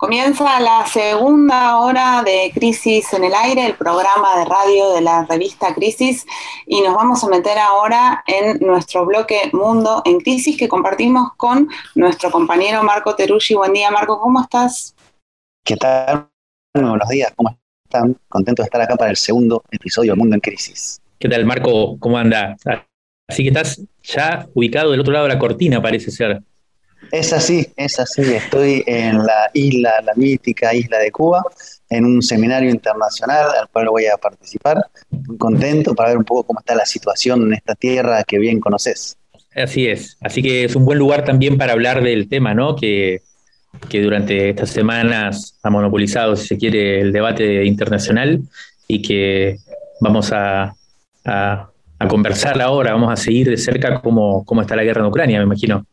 Comienza la segunda hora de Crisis en el Aire, el programa de radio de la revista Crisis, y nos vamos a meter ahora en nuestro bloque Mundo en Crisis que compartimos con nuestro compañero Marco Teruggi. Buen día, Marco, ¿cómo estás? ¿Qué tal? buenos días, ¿cómo están? Contento de estar acá para el segundo episodio de Mundo en Crisis. ¿Qué tal, Marco? ¿Cómo anda? Así que estás ya ubicado del otro lado de la cortina, parece ser. Es así, es así. Estoy en la isla, la mítica isla de Cuba, en un seminario internacional al cual voy a participar. Muy contento para ver un poco cómo está la situación en esta tierra que bien conoces. Así es. Así que es un buen lugar también para hablar del tema, ¿no? Que, que durante estas semanas ha monopolizado, si se quiere, el debate internacional y que vamos a, a, conversar ahora, vamos a seguir de cerca cómo, cómo está la guerra en Ucrania, me imagino.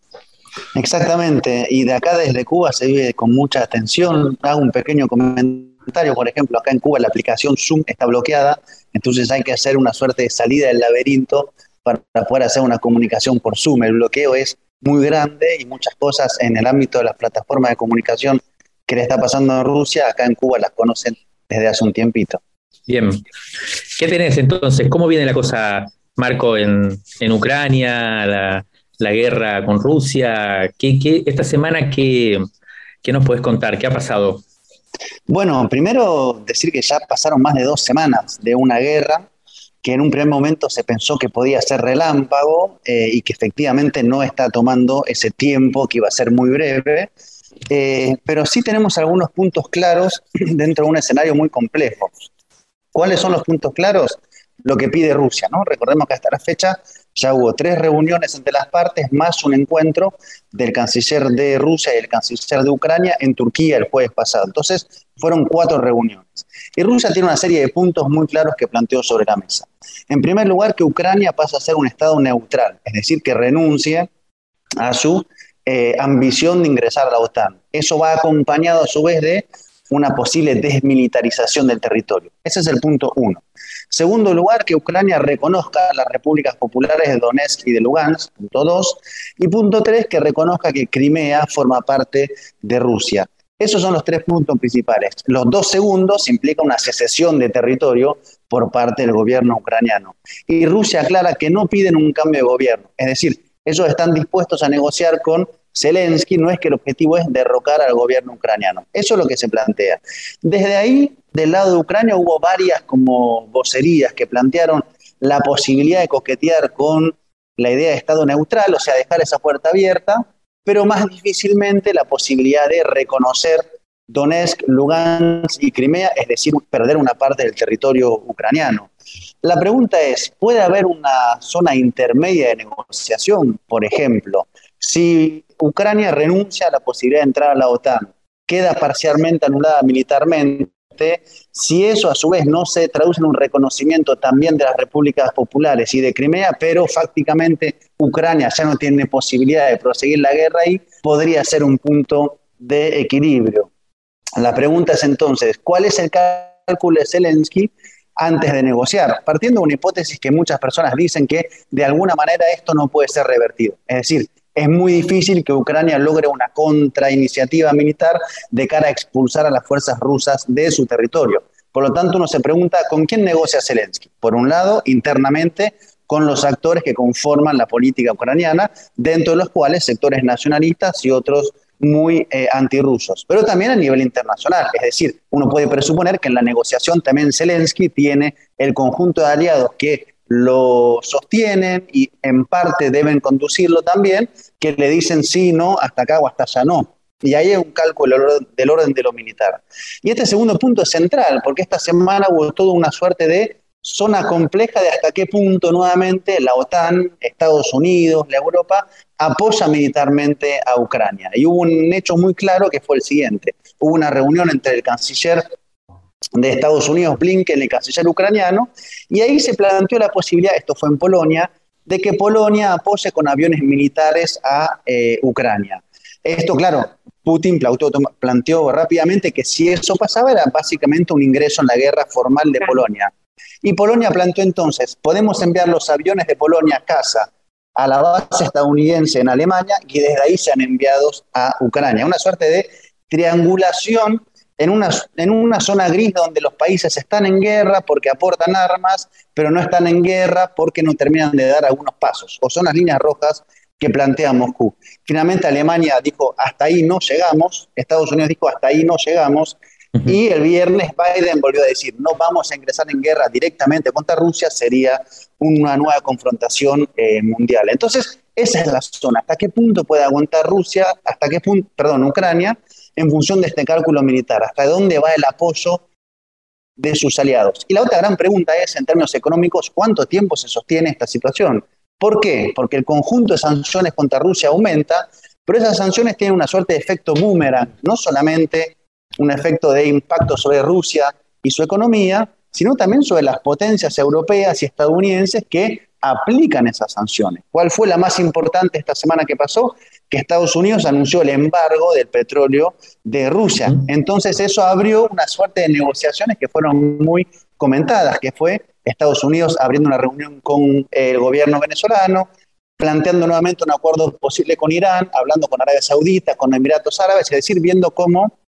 Exactamente, y de acá desde Cuba se vive con mucha atención. Hago un pequeño comentario, por ejemplo, acá en Cuba la aplicación Zoom está bloqueada, entonces hay que hacer una suerte de salida del laberinto para poder hacer una comunicación por Zoom. El bloqueo es muy grande y muchas cosas en el ámbito de las plataformas de comunicación que le está pasando en Rusia, acá en Cuba las conocen desde hace un tiempito. Bien. ¿Qué tenés entonces? ¿Cómo viene la cosa, Marco, en, en Ucrania? La, la guerra con Rusia. ¿Qué, esta semana qué, qué nos puedes contar? ¿Qué ha pasado? Bueno, primero decir que ya pasaron más de dos semanas de una guerra que en un primer momento se pensó que podía ser relámpago eh, y que efectivamente no está tomando ese tiempo que iba a ser muy breve. Eh, pero sí tenemos algunos puntos claros dentro de un escenario muy complejo. ¿Cuáles son los puntos claros? Lo que pide Rusia, ¿no? Recordemos que hasta la fecha ya hubo tres reuniones entre las partes, más un encuentro del canciller de Rusia y el canciller de Ucrania en Turquía el jueves pasado. Entonces, fueron cuatro reuniones. Y Rusia tiene una serie de puntos muy claros que planteó sobre la mesa. En primer lugar, que Ucrania pasa a ser un Estado neutral, es decir, que renuncie a su eh, ambición de ingresar a la OTAN. Eso va acompañado a su vez de una posible desmilitarización del territorio. Ese es el punto uno. Segundo lugar, que Ucrania reconozca las repúblicas populares de Donetsk y de Lugansk, punto dos. Y punto tres, que reconozca que Crimea forma parte de Rusia. Esos son los tres puntos principales. Los dos segundos implican una secesión de territorio por parte del gobierno ucraniano. Y Rusia aclara que no piden un cambio de gobierno. Es decir, ellos están dispuestos a negociar con Zelensky, no es que el objetivo es derrocar al gobierno ucraniano. Eso es lo que se plantea. Desde ahí, del lado de Ucrania, hubo varias como vocerías que plantearon la posibilidad de coquetear con la idea de Estado neutral, o sea, dejar esa puerta abierta, pero más difícilmente la posibilidad de reconocer Donetsk, Lugansk y Crimea, es decir, perder una parte del territorio ucraniano. La pregunta es, ¿puede haber una zona intermedia de negociación, por ejemplo? Si Ucrania renuncia a la posibilidad de entrar a la OTAN, queda parcialmente anulada militarmente, si eso a su vez no se traduce en un reconocimiento también de las repúblicas populares y de Crimea, pero fácticamente Ucrania ya no tiene posibilidad de proseguir la guerra ahí, podría ser un punto de equilibrio. La pregunta es entonces, ¿cuál es el cálculo de Zelensky antes de negociar? Partiendo de una hipótesis que muchas personas dicen que de alguna manera esto no puede ser revertido. Es decir, es muy difícil que Ucrania logre una contrainiciativa militar de cara a expulsar a las fuerzas rusas de su territorio. Por lo tanto, uno se pregunta, ¿con quién negocia Zelensky? Por un lado, internamente, con los actores que conforman la política ucraniana, dentro de los cuales sectores nacionalistas y otros muy eh, antirrusos, pero también a nivel internacional. Es decir, uno puede presuponer que en la negociación también Zelensky tiene el conjunto de aliados que lo sostienen y en parte deben conducirlo también, que le dicen sí, no, hasta acá o hasta allá no. Y ahí hay un cálculo del orden de lo militar. Y este segundo punto es central, porque esta semana hubo toda una suerte de zona compleja de hasta qué punto nuevamente la OTAN, Estados Unidos, la Europa apoya militarmente a Ucrania. Y hubo un hecho muy claro que fue el siguiente. Hubo una reunión entre el canciller de Estados Unidos, Blinken, el canciller ucraniano, y ahí se planteó la posibilidad, esto fue en Polonia, de que Polonia apoye con aviones militares a eh, Ucrania. Esto, claro, Putin planteó, rápidamente que si eso pasaba era básicamente un ingreso en la guerra formal de Polonia. Y Polonia planteó entonces, podemos enviar los aviones de Polonia a casa a la base estadounidense en Alemania y desde ahí sean enviados a Ucrania. Una suerte de triangulación en una, en una zona gris donde los países están en guerra porque aportan armas, pero no están en guerra porque no terminan de dar algunos pasos, o son las líneas rojas que plantea Moscú. Finalmente Alemania dijo, hasta ahí no llegamos, Estados Unidos dijo, hasta ahí no llegamos, y el viernes Biden volvió a decir, no vamos a ingresar en guerra directamente contra Rusia, sería una nueva confrontación eh, mundial. Entonces, esa es la zona, hasta qué punto puede aguantar Rusia, hasta qué punto, perdón, Ucrania, en función de este cálculo militar, hasta dónde va el apoyo de sus aliados. Y la otra gran pregunta es, en términos económicos, ¿cuánto tiempo se sostiene esta situación? ¿Por qué? Porque el conjunto de sanciones contra Rusia aumenta, pero esas sanciones tienen una suerte de efecto boomerang, no solamente un efecto de impacto sobre Rusia y su economía, sino también sobre las potencias europeas y estadounidenses que aplican esas sanciones. ¿Cuál fue la más importante esta semana que pasó? Que Estados Unidos anunció el embargo del petróleo de Rusia. Entonces eso abrió una suerte de negociaciones que fueron muy comentadas, que fue Estados Unidos abriendo una reunión con el gobierno venezolano, planteando nuevamente un acuerdo posible con Irán, hablando con Arabia Saudita, con Emiratos Árabes, es decir, viendo cómo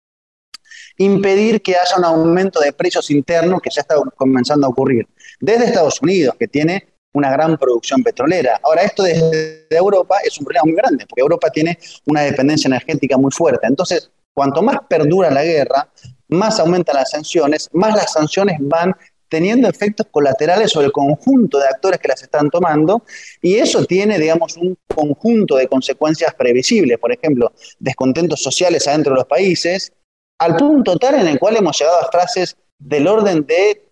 impedir que haya un aumento de precios internos que ya está comenzando a ocurrir. Desde Estados Unidos, que tiene una gran producción petrolera. Ahora, esto desde Europa es un problema muy grande, porque Europa tiene una dependencia energética muy fuerte. Entonces, cuanto más perdura la guerra, más aumentan las sanciones, más las sanciones van teniendo efectos colaterales sobre el conjunto de actores que las están tomando, y eso tiene, digamos, un conjunto de consecuencias previsibles, por ejemplo, descontentos sociales adentro de los países, al punto tal en el cual hemos llegado a frases del orden de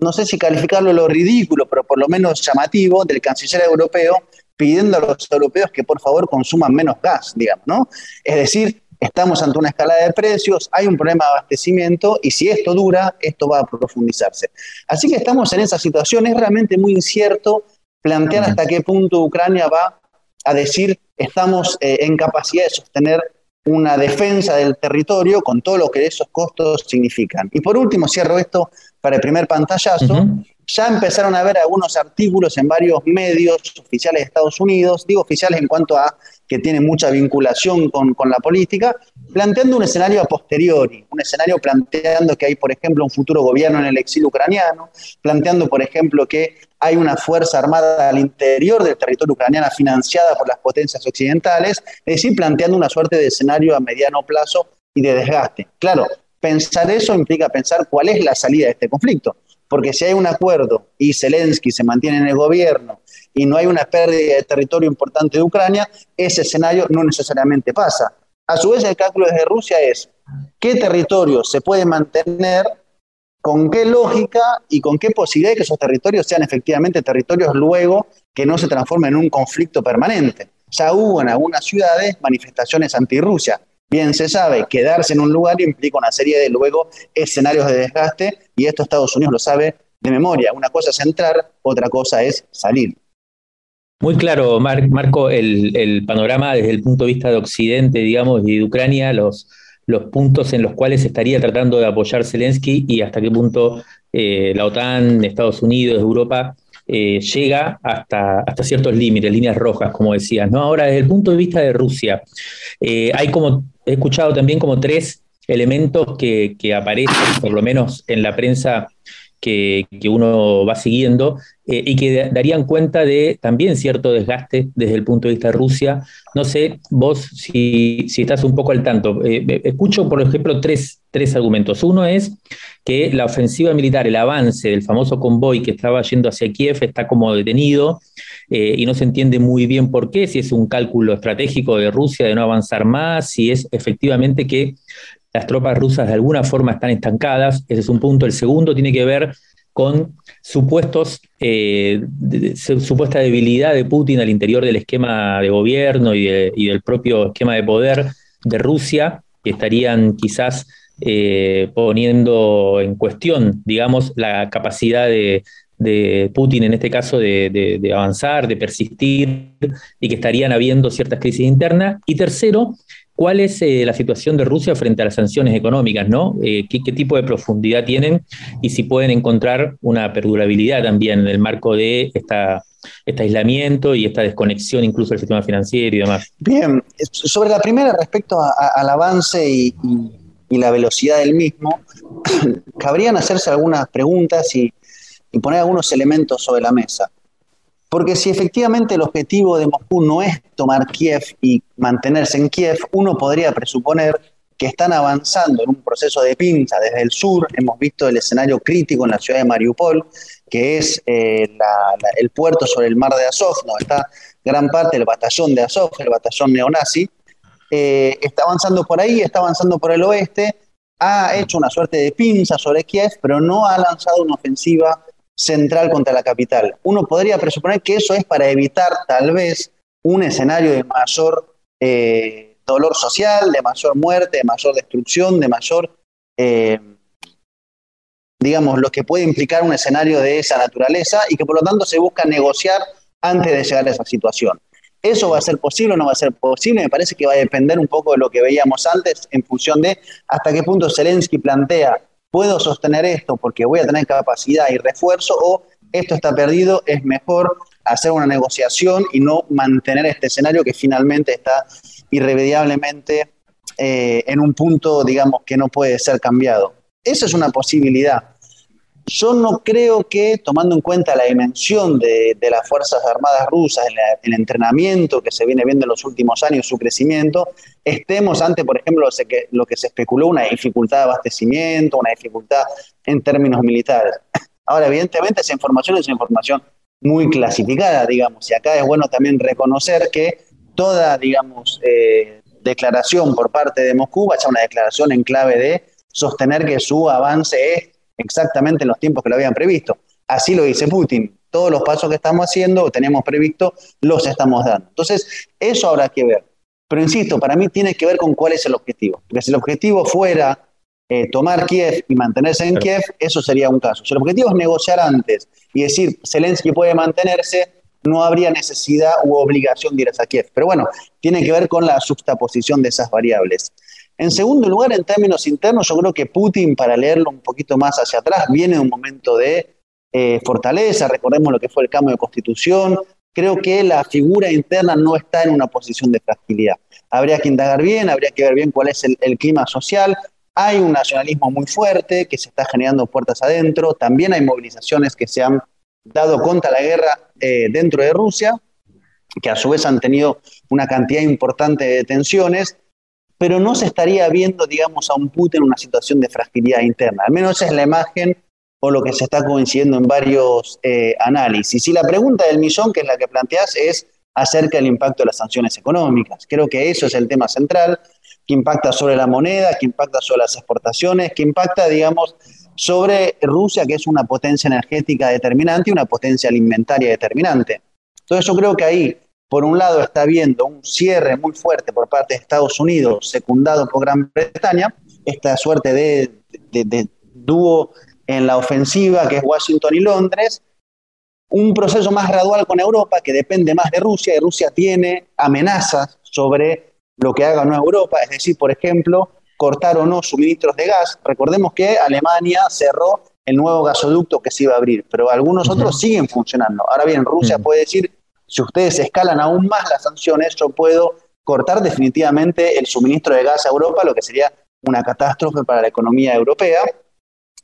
no sé si calificarlo lo ridículo, pero por lo menos llamativo, del canciller europeo pidiendo a los europeos que por favor consuman menos gas, digamos, ¿no? Es decir, estamos ante una escalada de precios, hay un problema de abastecimiento y si esto dura, esto va a profundizarse. Así que estamos en esa situación, es realmente muy incierto plantear hasta qué punto Ucrania va a decir estamos eh, en capacidad de sostener una defensa del territorio con todo lo que esos costos significan. Y por último, cierro esto para el primer pantallazo, ya empezaron a ver algunos artículos en varios medios oficiales de Estados Unidos, digo oficiales en cuanto a que tienen mucha vinculación con, con, la política, planteando un escenario a posteriori, un escenario planteando que hay, por ejemplo, un futuro gobierno en el exilio ucraniano, planteando, por ejemplo, que hay una fuerza armada al interior del territorio ucraniano financiada por las potencias occidentales, es decir, planteando una suerte de escenario a mediano plazo y de desgaste. Claro, pensar eso implica pensar cuál es la salida de este conflicto, porque si hay un acuerdo y Zelensky se mantiene en el gobierno y no hay una pérdida de territorio importante de Ucrania, ese escenario no necesariamente pasa. A su vez, el cálculo desde Rusia es qué territorio se puede mantener, con qué lógica y con qué posibilidad de que esos territorios sean efectivamente territorios luego que no se transformen en un conflicto permanente. Ya hubo en algunas ciudades manifestaciones anti-Rusia. Bien se sabe, quedarse en un lugar implica una serie de luego escenarios de desgaste y esto Estados Unidos lo sabe de memoria. Una cosa es entrar, otra cosa es salir. Muy claro, Marco, el, panorama desde el punto de vista de Occidente, digamos, y de Ucrania, los, puntos en los cuales estaría tratando de apoyar Zelensky y hasta qué punto eh, la OTAN, Estados Unidos, Europa eh, llega hasta, hasta ciertos límites, líneas rojas, como decías. ¿no? Ahora, desde el punto de vista de Rusia, eh, hay como, he escuchado también como tres elementos que, que aparecen, por lo menos en la prensa que, uno va siguiendo eh, y que darían cuenta de también cierto desgaste desde el punto de vista de Rusia. No sé, vos si, si estás un poco al tanto. Eh, escucho, por ejemplo, tres, tres argumentos. Uno es que la ofensiva militar, el avance del famoso convoy que estaba yendo hacia Kiev está como detenido eh, y no se entiende muy bien por qué, si es un cálculo estratégico de Rusia de no avanzar más, si es efectivamente que las tropas rusas de alguna forma están estancadas, ese es un punto. El segundo tiene que ver con supuestos, eh, supuesta debilidad de Putin al interior del esquema de gobierno y, del propio esquema de poder de Rusia, que estarían quizás eh, poniendo en cuestión, digamos, la capacidad de, Putin en este caso de, avanzar, de persistir, y que estarían habiendo ciertas crisis internas. Y tercero, ¿Cuál es eh, la situación de Rusia frente a las sanciones económicas? ¿no? Eh, ¿qué, tipo de profundidad tienen y si pueden encontrar una perdurabilidad también en el marco de esta, este aislamiento y esta desconexión incluso del sistema financiero y demás? Bien, sobre la primera respecto al avance y, la velocidad del mismo, cabrían hacerse algunas preguntas y poner algunos elementos sobre la mesa. Porque si efectivamente el objetivo de Moscú no es tomar Kiev y mantenerse en Kiev, uno podría presuponer que están avanzando en un proceso de pinza desde el sur. Hemos visto el escenario crítico en la ciudad de Mariupol, que es eh, el puerto sobre el mar de Azov, donde está gran parte del batallón de Azov, el batallón neonazi. Eh, está avanzando por ahí, está avanzando por el oeste, ha hecho una suerte de pinza sobre Kiev, pero no ha lanzado una ofensiva central contra la capital. Uno podría presuponer que eso es para evitar tal vez un escenario de mayor eh, dolor social, de mayor muerte, de mayor destrucción, de mayor, eh, digamos, lo que puede implicar un escenario de esa naturaleza y que por lo tanto se busca negociar antes de llegar a esa situación. ¿Eso va a ser posible o no va a ser posible? Me parece que va a depender un poco de lo que veíamos antes en función de hasta qué punto Zelensky plantea puedo sostener esto porque voy a tener capacidad y refuerzo o esto está perdido, es mejor hacer una negociación y no mantener este escenario que finalmente está irremediablemente eh, en un punto, digamos, que no puede ser cambiado. Esa es una posibilidad. Yo no creo que, tomando en cuenta la dimensión de, las Fuerzas Armadas rusas, el, entrenamiento que se viene viendo en los últimos años, su crecimiento, estemos ante, por ejemplo, lo que, se especuló, una dificultad de abastecimiento, una dificultad en términos militares. Ahora, evidentemente, esa información es información muy clasificada, digamos, y acá es bueno también reconocer que toda, digamos, eh, declaración por parte de Moscú vaya una declaración en clave de sostener que su avance es exactamente en los tiempos que lo habían previsto. Así lo dice Putin. Todos los pasos que estamos haciendo, que teníamos previsto, los estamos dando. Entonces, eso habrá que ver. Pero insisto, para mí tiene que ver con cuál es el objetivo. Porque si el objetivo fuera eh, tomar Kiev y mantenerse en Kiev, eso sería un caso. Si el objetivo es negociar antes y decir Zelensky puede mantenerse, no habría necesidad u obligación de ir a Kiev. Pero bueno, tiene que ver con la juxtaposición de esas variables. En segundo lugar, en términos internos, yo creo que Putin, para leerlo un poquito más hacia atrás, viene de un momento de eh, fortaleza, recordemos lo que fue el cambio de constitución, creo que la figura interna no está en una posición de fragilidad. Habría que indagar bien, habría que ver bien cuál es el, clima social. Hay un nacionalismo muy fuerte que se está generando puertas adentro, también hay movilizaciones que se han dado contra la guerra eh, dentro de Rusia, que a su vez han tenido una cantidad importante de tensiones pero no se estaría viendo, digamos, a un Putin en una situación de fragilidad interna. Al menos esa es la imagen o lo que se está coincidiendo en varios eh, análisis. Y la pregunta del millón, que es la que planteas, es acerca del impacto de las sanciones económicas. Creo que eso es el tema central, que impacta sobre la moneda, que impacta sobre las exportaciones, que impacta, digamos, sobre Rusia, que es una potencia energética determinante y una potencia alimentaria determinante. Entonces yo creo que ahí por un lado está habiendo un cierre muy fuerte por parte de Estados Unidos, secundado por Gran Bretaña, esta suerte de, dúo en la ofensiva que es Washington y Londres, un proceso más gradual con Europa que depende más de Rusia y Rusia tiene amenazas sobre lo que haga o no Europa, es decir, por ejemplo, cortar o no suministros de gas. Recordemos que Alemania cerró el nuevo gasoducto que se iba a abrir, pero algunos otros siguen funcionando. Ahora bien, Rusia puede decir, si ustedes escalan aún más las sanciones, yo puedo cortar definitivamente el suministro de gas a Europa, lo que sería una catástrofe para la economía europea.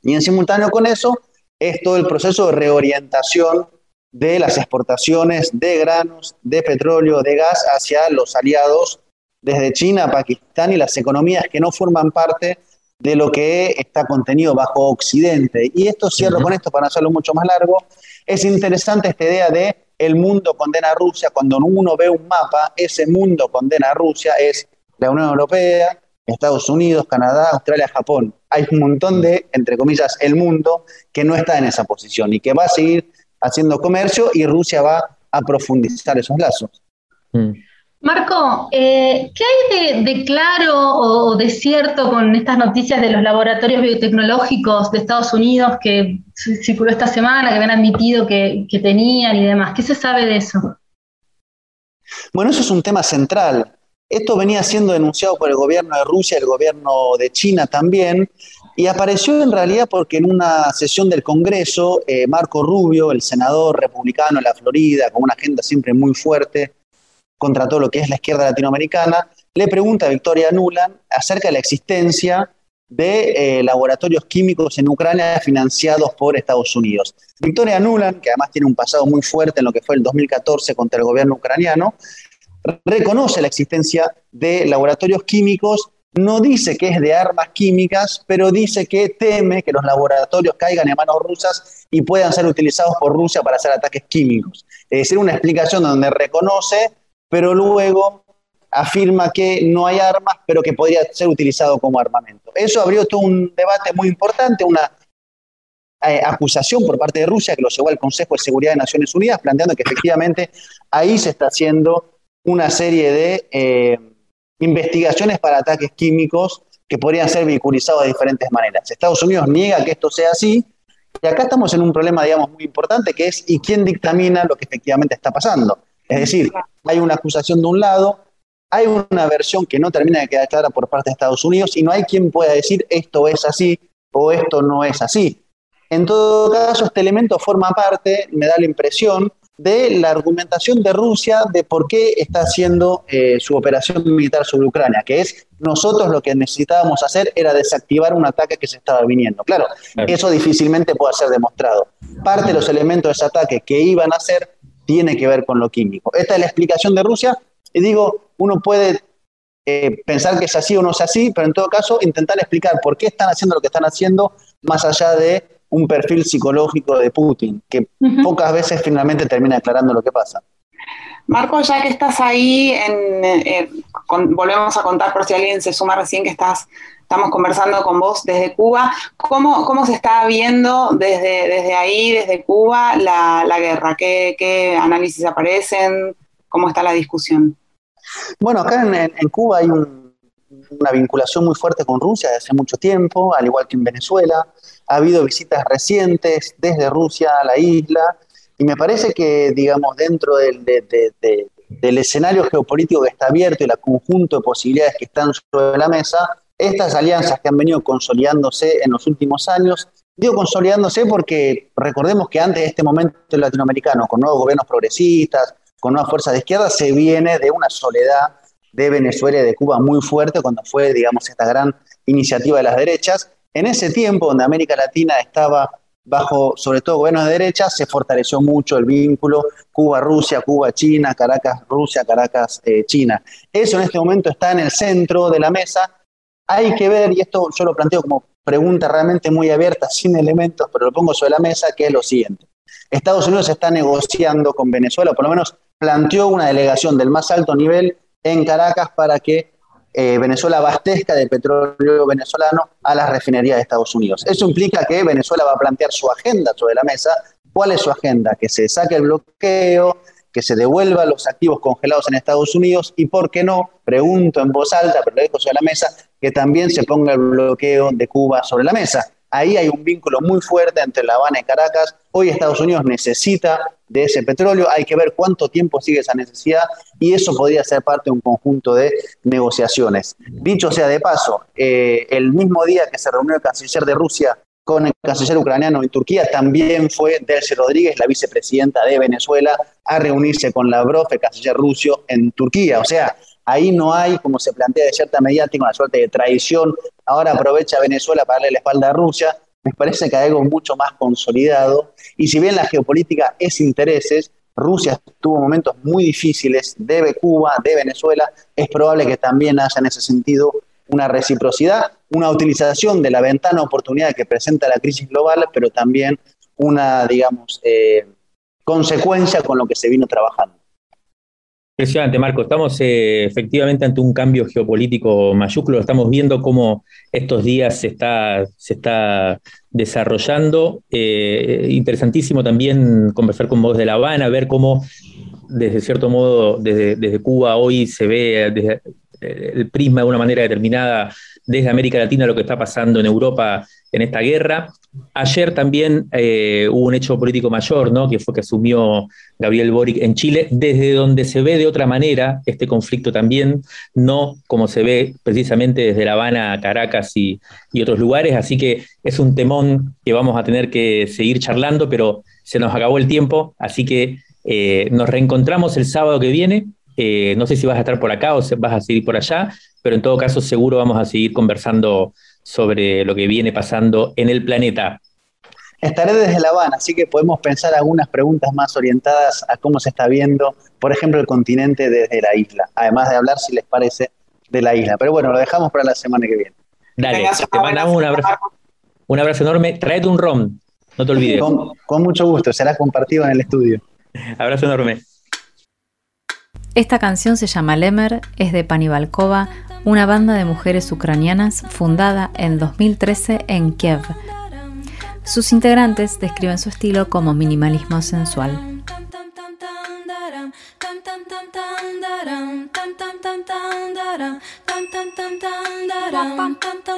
Y en simultáneo con eso es todo el proceso de reorientación de las exportaciones de granos, de petróleo, de gas hacia los aliados desde China, Pakistán y las economías que no forman parte de lo que está contenido bajo Occidente. Y esto cierro con esto para hacerlo mucho más largo. Es interesante esta idea de el mundo condena a Rusia, cuando uno ve un mapa, ese mundo condena a Rusia, es la Unión Europea, Estados Unidos, Canadá, Australia, Japón. Hay un montón de, entre comillas, el mundo que no está en esa posición y que va a seguir haciendo comercio y Rusia va a profundizar esos lazos. Mm. Marco, eh, ¿qué hay de, claro o de cierto con estas noticias de los laboratorios biotecnológicos de Estados Unidos que circuló esta semana, que habían admitido que, tenían y demás? ¿Qué se sabe de eso? Bueno, eso es un tema central. Esto venía siendo denunciado por el gobierno de Rusia, el gobierno de China también, y apareció en realidad porque en una sesión del Congreso, eh, Marco Rubio, el senador republicano de la Florida, con una agenda siempre muy fuerte contra todo lo que es la izquierda latinoamericana, le pregunta a Victoria Nuland acerca de la existencia de eh, laboratorios químicos en Ucrania financiados por Estados Unidos. Victoria Nuland, que además tiene un pasado muy fuerte en lo que fue el 2014 contra el gobierno ucraniano, reconoce la existencia de laboratorios químicos no dice que es de armas químicas, pero dice que teme que los laboratorios caigan en manos rusas y puedan ser utilizados por Rusia para hacer ataques químicos. Es decir, una explicación donde reconoce, pero luego afirma que no hay armas, pero que podría ser utilizado como armamento. Eso abrió todo un debate muy importante, una eh, acusación por parte de Rusia que lo llevó al Consejo de Seguridad de Naciones Unidas, planteando que efectivamente ahí se está haciendo una serie de... Eh, investigaciones para ataques químicos que podrían ser vehiculizados de diferentes maneras. Estados Unidos niega que esto sea así, y acá estamos en un problema, digamos, muy importante, que es ¿y quién dictamina lo que efectivamente está pasando? Es decir, hay una acusación de un lado, hay una versión que no termina de quedar clara por parte de Estados Unidos y no hay quien pueda decir esto es así o esto no es así. En todo caso, este elemento forma parte, me da la impresión, de la argumentación de Rusia de por qué está haciendo eh, su operación militar sobre Ucrania, que es nosotros lo que necesitábamos hacer era desactivar un ataque que se estaba viniendo. Claro, eso difícilmente puede ser demostrado. Parte de los elementos de ese ataque que iban a hacer tiene que ver con lo químico. Esta es la explicación de Rusia y digo, uno puede eh, pensar que es así o no es así, pero en todo caso intentar explicar por qué están haciendo lo que están haciendo más allá de un perfil psicológico de Putin, que pocas veces finalmente termina aclarando lo que pasa. Marco, ya que estás ahí, en, volvemos a contar por si alguien se suma recién que estás, estamos conversando con vos desde Cuba. ¿Cómo, cómo se está viendo desde, desde ahí, desde Cuba, la, guerra? ¿Qué, análisis aparecen? ¿Cómo está la discusión? Bueno, acá en, Cuba hay una vinculación muy fuerte con Rusia desde hace mucho tiempo, al igual que en Venezuela. Ha habido visitas recientes desde Rusia a la isla y me parece que, digamos, dentro del, del escenario geopolítico que está abierto y el conjunto de posibilidades que están sobre la mesa, estas alianzas que han venido consolidándose en los últimos años, digo consolidándose porque recordemos que antes de este momento latinoamericano, con nuevos gobiernos progresistas, con nuevas fuerzas de izquierda, se viene de una soledad de Venezuela y de Cuba muy fuerte cuando fue, digamos, esta gran iniciativa de las derechas. En ese tiempo, donde América Latina estaba bajo, sobre todo, gobiernos de derecha, se fortaleció mucho el vínculo Cuba-Rusia, Cuba-China, Caracas-Rusia, Caracas-China. Eso en este momento está en el centro de la mesa. Hay que ver, y esto yo lo planteo como pregunta realmente muy abierta, sin elementos, pero lo pongo sobre la mesa, que es lo siguiente. Estados Unidos está negociando con Venezuela, por lo menos planteó una delegación del más alto nivel en Caracas para que eh, Venezuela abastezca de petróleo venezolano a las refinerías de Estados Unidos. Eso implica que Venezuela va a plantear su agenda sobre la mesa. ¿Cuál es su agenda? Que se saque el bloqueo, que se devuelva los activos congelados en Estados Unidos y, ¿por qué no? Pregunto en voz alta, pero lo dejo sobre la mesa, que también se ponga el bloqueo de Cuba sobre la mesa. Ahí hay un vínculo muy fuerte entre La Habana y Caracas. Hoy Estados Unidos necesita de ese petróleo, hay que ver cuánto tiempo sigue esa necesidad y eso podría ser parte de un conjunto de negociaciones. Dicho sea de paso, eh, el mismo día que se reunió el canciller de Rusia con el canciller ucraniano en Turquía, también fue Delcy Rodríguez, la vicepresidenta de Venezuela, a reunirse con Lavrov, el canciller ruso, en Turquía. O sea, ahí no hay, como se plantea de cierta mediática, una suerte de traición. Ahora aprovecha Venezuela para darle la espalda a Rusia me parece que hay algo mucho más consolidado. Y si bien la geopolítica es intereses, Rusia tuvo momentos muy difíciles, debe Cuba, de Venezuela, es probable que también haya en ese sentido una reciprocidad, una utilización de la ventana de oportunidad que presenta la crisis global, pero también una, digamos, eh, consecuencia con lo que se vino trabajando. Impresionante, Marco. Estamos eh, efectivamente ante un cambio geopolítico mayúsculo. Estamos viendo cómo estos días se está, se está desarrollando. Eh, interesantísimo también conversar con vos de La Habana, ver cómo, desde cierto modo, desde, desde Cuba hoy se ve el prisma de una manera determinada desde América Latina lo que está pasando en Europa en esta guerra. Ayer también eh, hubo un hecho político mayor, ¿no? que fue que asumió Gabriel Boric en Chile, desde donde se ve de otra manera este conflicto también, no como se ve precisamente desde La Habana, Caracas y, otros lugares. Así que es un temón que vamos a tener que seguir charlando, pero se nos acabó el tiempo, así que eh, nos reencontramos el sábado que viene. Eh, no sé si vas a estar por acá o vas a seguir por allá, pero en todo caso seguro vamos a seguir conversando sobre lo que viene pasando en el planeta. Estaré desde La Habana, así que podemos pensar algunas preguntas más orientadas a cómo se está viendo, por ejemplo, el continente desde la isla, además de hablar, si les parece, de la isla. Pero bueno, lo dejamos para la semana que viene. Dale, te mandamos un abrazo, un abrazo enorme. Traete un rom, no te olvides. Con, con mucho gusto, será compartido en el estudio. abrazo enorme. Esta canción se llama Lemer, es de Pani Balkova, una banda de mujeres ucranianas fundada en 2013 en Kiev. Sus integrantes describen su estilo como minimalismo sensual.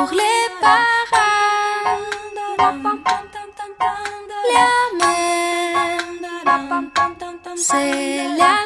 pour les parents, la mer, c'est la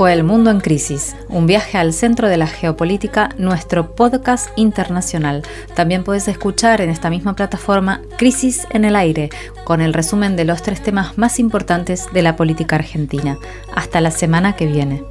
fue El Mundo en Crisis, un viaje al centro de la geopolítica, nuestro podcast internacional. También puedes escuchar en esta misma plataforma Crisis en el Aire, con el resumen de los tres temas más importantes de la política argentina. Hasta la semana que viene.